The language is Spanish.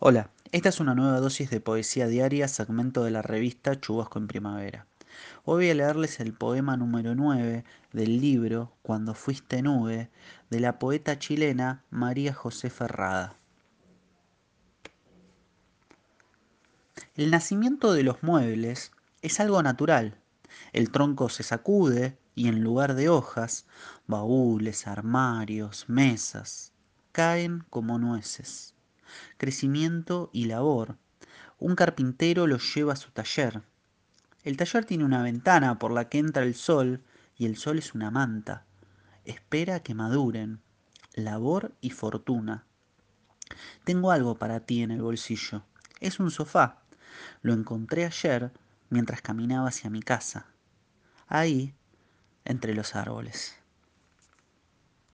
Hola, esta es una nueva dosis de poesía diaria, segmento de la revista Chubasco en Primavera. Hoy voy a leerles el poema número 9 del libro Cuando fuiste nube, de la poeta chilena María José Ferrada. El nacimiento de los muebles es algo natural. El tronco se sacude y en lugar de hojas, baúles, armarios, mesas, caen como nueces crecimiento y labor. Un carpintero los lleva a su taller. El taller tiene una ventana por la que entra el sol y el sol es una manta. Espera que maduren. Labor y fortuna. Tengo algo para ti en el bolsillo. Es un sofá. Lo encontré ayer mientras caminaba hacia mi casa. Ahí, entre los árboles.